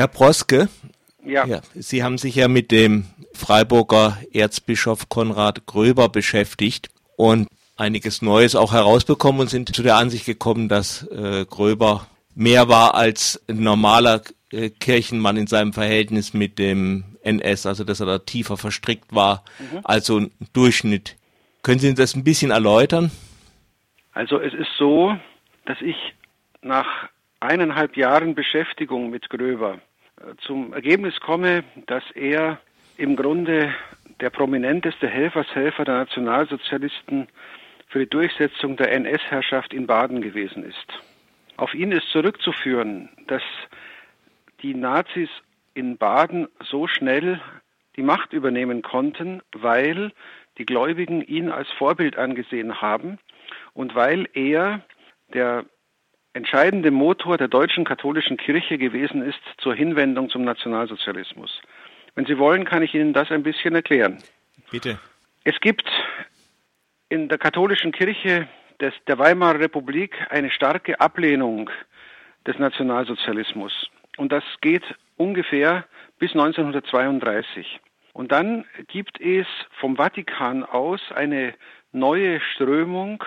Herr Proske, Ja, ja, Sie haben sich ja mit dem Freiburger Erzbischof Konrad Gröber beschäftigt und einiges Neues auch herausbekommen und sind zu der Ansicht gekommen, dass äh, Gröber mehr war als ein normaler äh, Kirchenmann in seinem Verhältnis mit dem NS, also dass er da tiefer verstrickt war als so ein Durchschnitt. Können Sie das ein bisschen erläutern? also es ist so, dass ich nach eineinhalb Jahren Beschäftigung mit Gröber zum Ergebnis komme, dass er im Grunde der prominenteste Helfershelfer der Nationalsozialisten für die Durchsetzung der NS-Herrschaft in Baden gewesen ist. Auf ihn ist zurückzuführen, dass die Nazis in Baden so schnell die Macht übernehmen konnten, weil die Gläubigen ihn als Vorbild angesehen haben und weil er der entscheidende Motor der deutschen katholischen Kirche gewesen ist zur Hinwendung zum Nationalsozialismus. Wenn Sie wollen, kann ich Ihnen das ein bisschen erklären. Bitte. Es gibt in der katholischen Kirche des, der Weimarer Republik eine starke Ablehnung des Nationalsozialismus. Und das geht ungefähr bis 1932. Und dann gibt es vom Vatikan aus eine neue Strömung,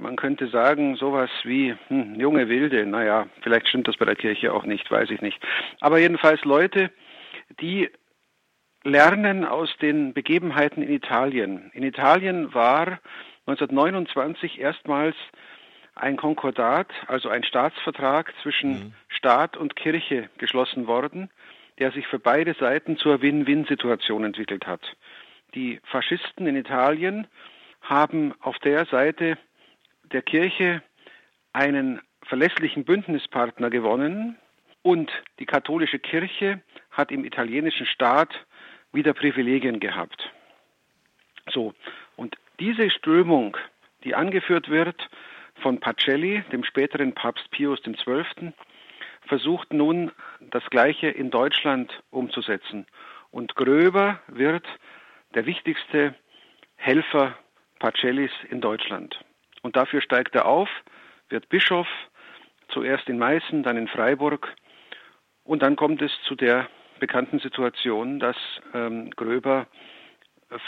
man könnte sagen, sowas wie hm, junge Wilde, naja, vielleicht stimmt das bei der Kirche auch nicht, weiß ich nicht. Aber jedenfalls Leute, die lernen aus den Begebenheiten in Italien. In Italien war 1929 erstmals ein Konkordat, also ein Staatsvertrag zwischen Mhm. Staat und Kirche geschlossen worden, der sich für beide Seiten zur Win-Win-Situation entwickelt hat. Die Faschisten in Italien haben auf der Seite der Kirche einen verlässlichen Bündnispartner gewonnen und die katholische Kirche hat im italienischen Staat wieder Privilegien gehabt. So, und diese Strömung, die angeführt wird von Pacelli, dem späteren Papst Pius XII., versucht nun das Gleiche in Deutschland umzusetzen. Und Gröber wird der wichtigste Helfer Pacellis in Deutschland. Und dafür steigt er auf, wird Bischof, zuerst in Meißen, dann in Freiburg. Und dann kommt es zu der bekannten Situation, dass ähm, Gröber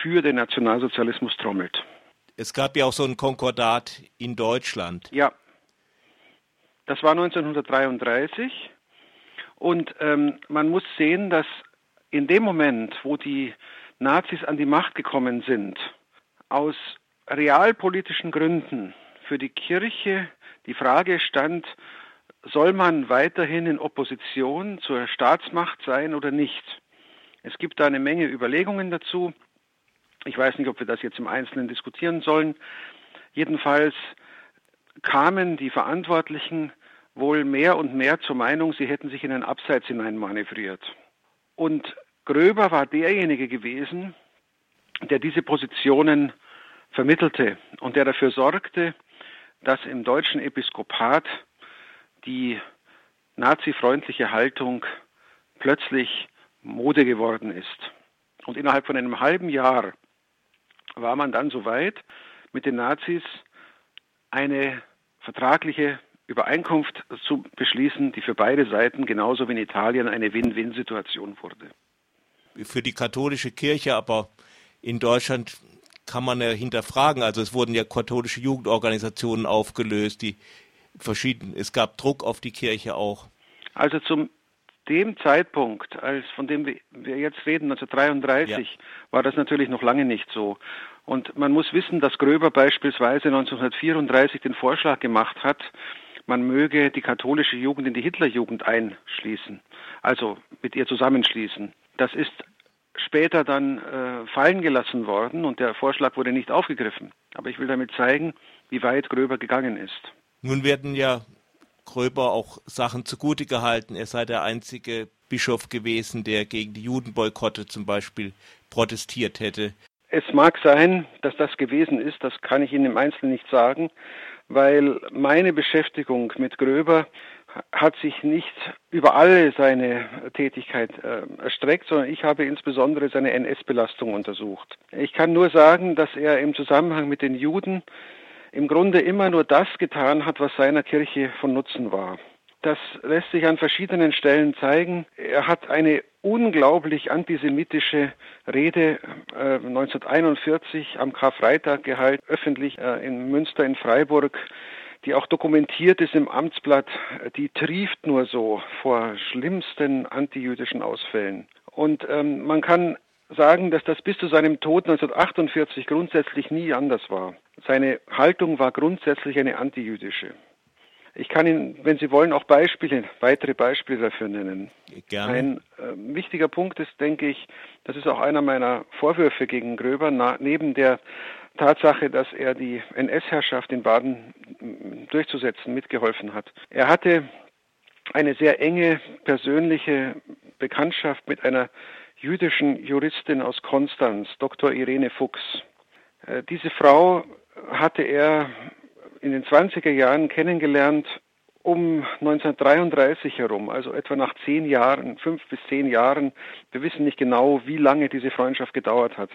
für den Nationalsozialismus trommelt. Es gab ja auch so ein Konkordat in Deutschland. Ja, das war 1933 und ähm, man muss sehen, dass in dem Moment, wo die Nazis an die Macht gekommen sind, aus realpolitischen Gründen für die Kirche die Frage stand, soll man weiterhin in Opposition zur Staatsmacht sein oder nicht? Es gibt da eine Menge Überlegungen dazu. Ich weiß nicht, ob wir das jetzt im Einzelnen diskutieren sollen. Jedenfalls kamen die Verantwortlichen wohl mehr und mehr zur Meinung, sie hätten sich in ein Abseits hinein manövriert. Und Gröber war derjenige gewesen, der diese Positionen vermittelte und der dafür sorgte, dass im deutschen Episkopat die nazifreundliche Haltung plötzlich Mode geworden ist. Und innerhalb von einem halben Jahr war man dann so weit, mit den Nazis eine vertragliche Übereinkunft zu beschließen, die für beide Seiten genauso wie in Italien eine Win-Win-Situation wurde. Für die katholische Kirche, aber in Deutschland kann man ja hinterfragen. Also es wurden ja katholische Jugendorganisationen aufgelöst, die verschieden. Es gab Druck auf die Kirche auch. Also zum dem Zeitpunkt, als von dem wir jetzt reden, 1933, Ja. war das natürlich noch lange nicht so. Und man muss wissen, dass Gröber beispielsweise 1934 den Vorschlag gemacht hat, man möge die katholische Jugend in die Hitlerjugend einschließen, also mit ihr zusammenschließen. Das ist später dann äh, fallen gelassen worden und der Vorschlag wurde nicht aufgegriffen. Aber ich will damit zeigen, wie weit Gröber gegangen ist. Nun werden ja Gröber auch Sachen zugute gehalten. Er sei der einzige Bischof gewesen, der gegen die Judenboykotte zum Beispiel protestiert hätte. Es mag sein, dass das gewesen ist, das kann ich Ihnen im Einzelnen nicht sagen, weil meine Beschäftigung mit Gröber hat sich nicht über alle seine Tätigkeit äh, erstreckt, sondern ich habe insbesondere seine NS-Belastung untersucht. Ich kann nur sagen, dass er im Zusammenhang mit den Juden im Grunde immer nur das getan hat, was seiner Kirche von Nutzen war. Das lässt sich an verschiedenen Stellen zeigen. Er hat eine unglaublich antisemitische Rede äh, 1941 am Karfreitag gehalten, öffentlich äh, in Münster in Freiburg, die auch dokumentiert ist im Amtsblatt. Die trieft nur so vor schlimmsten antijüdischen Ausfällen. Und ähm, man kann sagen, dass das bis zu seinem Tod 1948 grundsätzlich nie anders war. Seine Haltung war grundsätzlich eine antijüdische. Ich kann Ihnen, wenn Sie wollen, auch Beispiele, weitere Beispiele dafür nennen. Gerne. Ein äh, wichtiger Punkt ist, denke ich, das ist auch einer meiner Vorwürfe gegen Gröber, na, neben der Tatsache, dass er die NS-Herrschaft in Baden durchzusetzen mitgeholfen hat. Er hatte eine sehr enge persönliche Bekanntschaft mit einer jüdischen Juristin aus Konstanz, Dr. Irene Fuchs. Äh, diese Frau hatte er in den 20er Jahren kennengelernt, um 1933 herum, also etwa nach zehn Jahren, fünf bis zehn Jahren, wir wissen nicht genau, wie lange diese Freundschaft gedauert hat,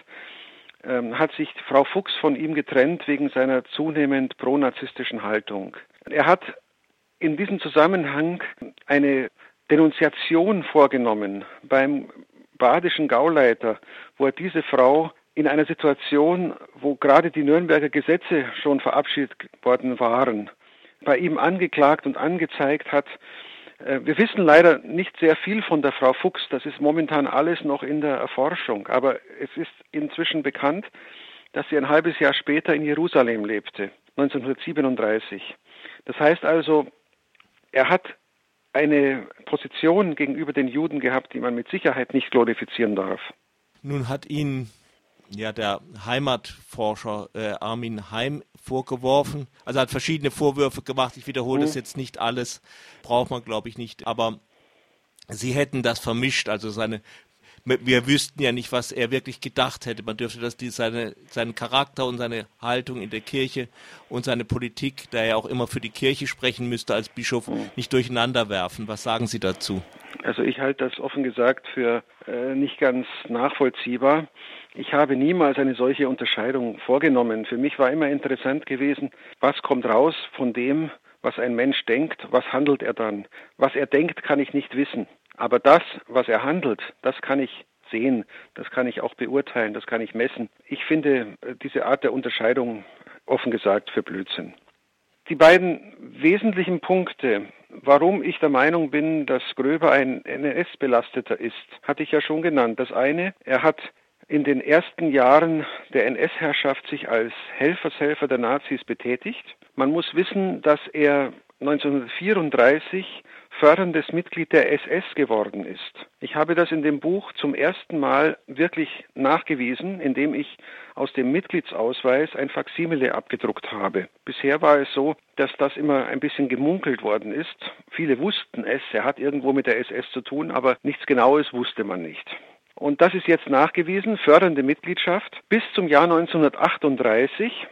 ähm, hat sich Frau Fuchs von ihm getrennt wegen seiner zunehmend pronazistischen Haltung. Er hat in diesem Zusammenhang eine Denunziation vorgenommen beim badischen Gauleiter, wo er diese Frau in einer Situation, wo gerade die Nürnberger Gesetze schon verabschiedet worden waren, bei ihm angeklagt und angezeigt hat. Äh, wir wissen leider nicht sehr viel von der Frau Fuchs. Das ist momentan alles noch in der Erforschung. Aber es ist inzwischen bekannt, dass sie ein halbes Jahr später in Jerusalem lebte, 1937. Das heißt also, er hat eine Position gegenüber den Juden gehabt, die man mit Sicherheit nicht glorifizieren darf. Nun hat ihn ja, der Heimatforscher äh, Armin Heim vorgeworfen. Also hat verschiedene Vorwürfe gemacht. Ich wiederhole mhm. das jetzt nicht alles, braucht man glaube ich nicht. Aber sie hätten das vermischt, also seine wir wüssten ja nicht, was er wirklich gedacht hätte. Man dürfte das die, seine, seinen Charakter und seine Haltung in der Kirche und seine Politik, da er auch immer für die Kirche sprechen müsste als Bischof, mhm. nicht durcheinander werfen. Was sagen Sie dazu? Also ich halte das offen gesagt für äh, nicht ganz nachvollziehbar. Ich habe niemals eine solche Unterscheidung vorgenommen. Für mich war immer interessant gewesen, was kommt raus von dem, was ein Mensch denkt, was handelt er dann. Was er denkt, kann ich nicht wissen. Aber das, was er handelt, das kann ich sehen, das kann ich auch beurteilen, das kann ich messen. Ich finde äh, diese Art der Unterscheidung offen gesagt für Blödsinn. Die beiden wesentlichen Punkte, warum ich der Meinung bin, dass Gröber ein NS-Belasteter ist, hatte ich ja schon genannt. Das eine, er hat in den ersten Jahren der NS-Herrschaft sich als Helfershelfer der Nazis betätigt. Man muss wissen, dass er 1934 förderndes Mitglied der SS geworden ist. Ich habe das in dem Buch zum ersten Mal wirklich nachgewiesen, indem ich aus dem Mitgliedsausweis ein Faksimile abgedruckt habe. Bisher war es so, dass das immer ein bisschen gemunkelt worden ist. Viele wussten es, er hat irgendwo mit der SS zu tun, aber nichts Genaues wusste man nicht. Und das ist jetzt nachgewiesen, fördernde Mitgliedschaft bis zum Jahr 1938.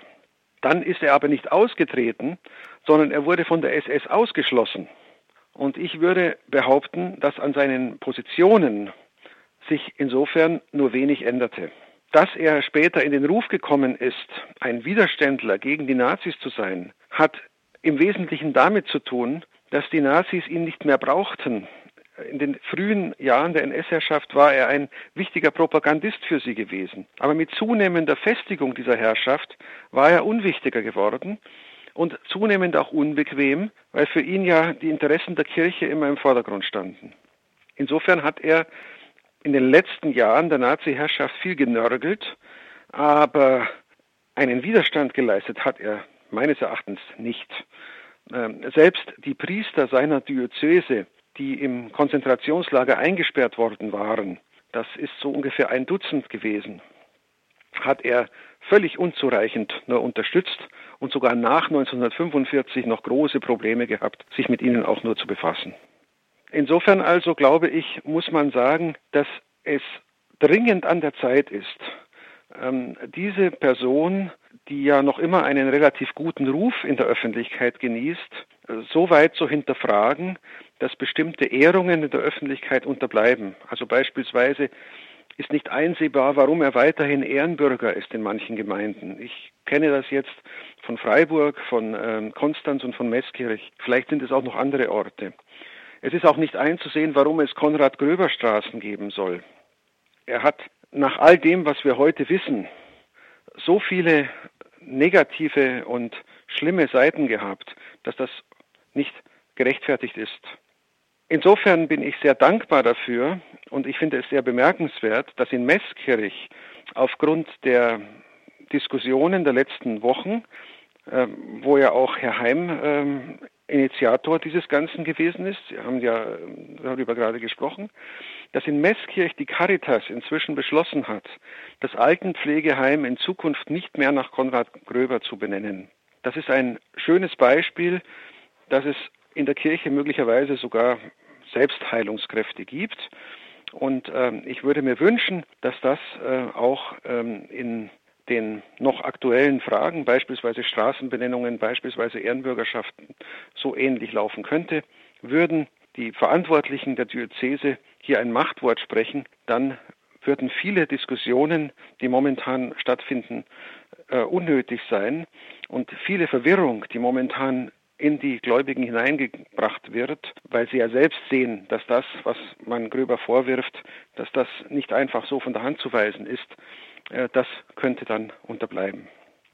Dann ist er aber nicht ausgetreten, sondern er wurde von der SS ausgeschlossen. Und ich würde behaupten, dass an seinen Positionen sich insofern nur wenig änderte. Dass er später in den Ruf gekommen ist, ein Widerständler gegen die Nazis zu sein, hat im Wesentlichen damit zu tun, dass die Nazis ihn nicht mehr brauchten. In den frühen Jahren der NS-Herrschaft war er ein wichtiger Propagandist für sie gewesen. Aber mit zunehmender Festigung dieser Herrschaft war er unwichtiger geworden und zunehmend auch unbequem, weil für ihn ja die Interessen der Kirche immer im Vordergrund standen. Insofern hat er in den letzten Jahren der Nazi-Herrschaft viel genörgelt, aber einen Widerstand geleistet hat er meines Erachtens nicht. Ähm, selbst die Priester seiner Diözese, die im Konzentrationslager eingesperrt worden waren, das ist so ungefähr ein Dutzend gewesen, hat er völlig unzureichend nur unterstützt und sogar nach 1945 noch große Probleme gehabt, sich mit ihnen auch nur zu befassen. Insofern also glaube ich, muss man sagen, dass es dringend an der Zeit ist, ähm, diese Person, die ja noch immer einen relativ guten Ruf in der Öffentlichkeit genießt, so weit zu hinterfragen, dass bestimmte Ehrungen in der Öffentlichkeit unterbleiben. Also beispielsweise ist nicht einsehbar, warum er weiterhin Ehrenbürger ist in manchen Gemeinden. Ich kenne das jetzt von Freiburg, von ähm, Konstanz und von Meßkirch. Vielleicht sind es auch noch andere Orte. Es ist auch nicht einzusehen, warum es Konrad Gröber Straßen geben soll. Er hat nach all dem, was wir heute wissen, so viele negative und schlimme Seiten gehabt, dass das nicht gerechtfertigt ist. Insofern bin ich sehr dankbar dafür und ich finde es sehr bemerkenswert, dass in Meßkirch aufgrund der Diskussionen der letzten Wochen, äh, wo ja auch Herr Heim äh, Initiator dieses Ganzen gewesen ist, Sie haben ja ähm, darüber gerade gesprochen, dass in Meßkirch die Caritas inzwischen beschlossen hat, das Altenpflegeheim in Zukunft nicht mehr nach Konrad Gröber zu benennen. Das ist ein schönes Beispiel, dass es in der Kirche möglicherweise sogar Selbstheilungskräfte gibt. Und äh, ich würde mir wünschen, dass das äh, auch ähm, in den noch aktuellen Fragen, beispielsweise Straßenbenennungen, beispielsweise Ehrenbürgerschaften, so ähnlich laufen könnte. Würden die Verantwortlichen der Diözese hier ein Machtwort sprechen, dann würden viele Diskussionen, die momentan stattfinden, äh, unnötig sein und viele Verwirrung, die momentan in die Gläubigen hineingebracht wird, weil sie ja selbst sehen, dass das, was man Gröber vorwirft, dass das nicht einfach so von der Hand zu weisen ist, äh, das könnte dann unterbleiben.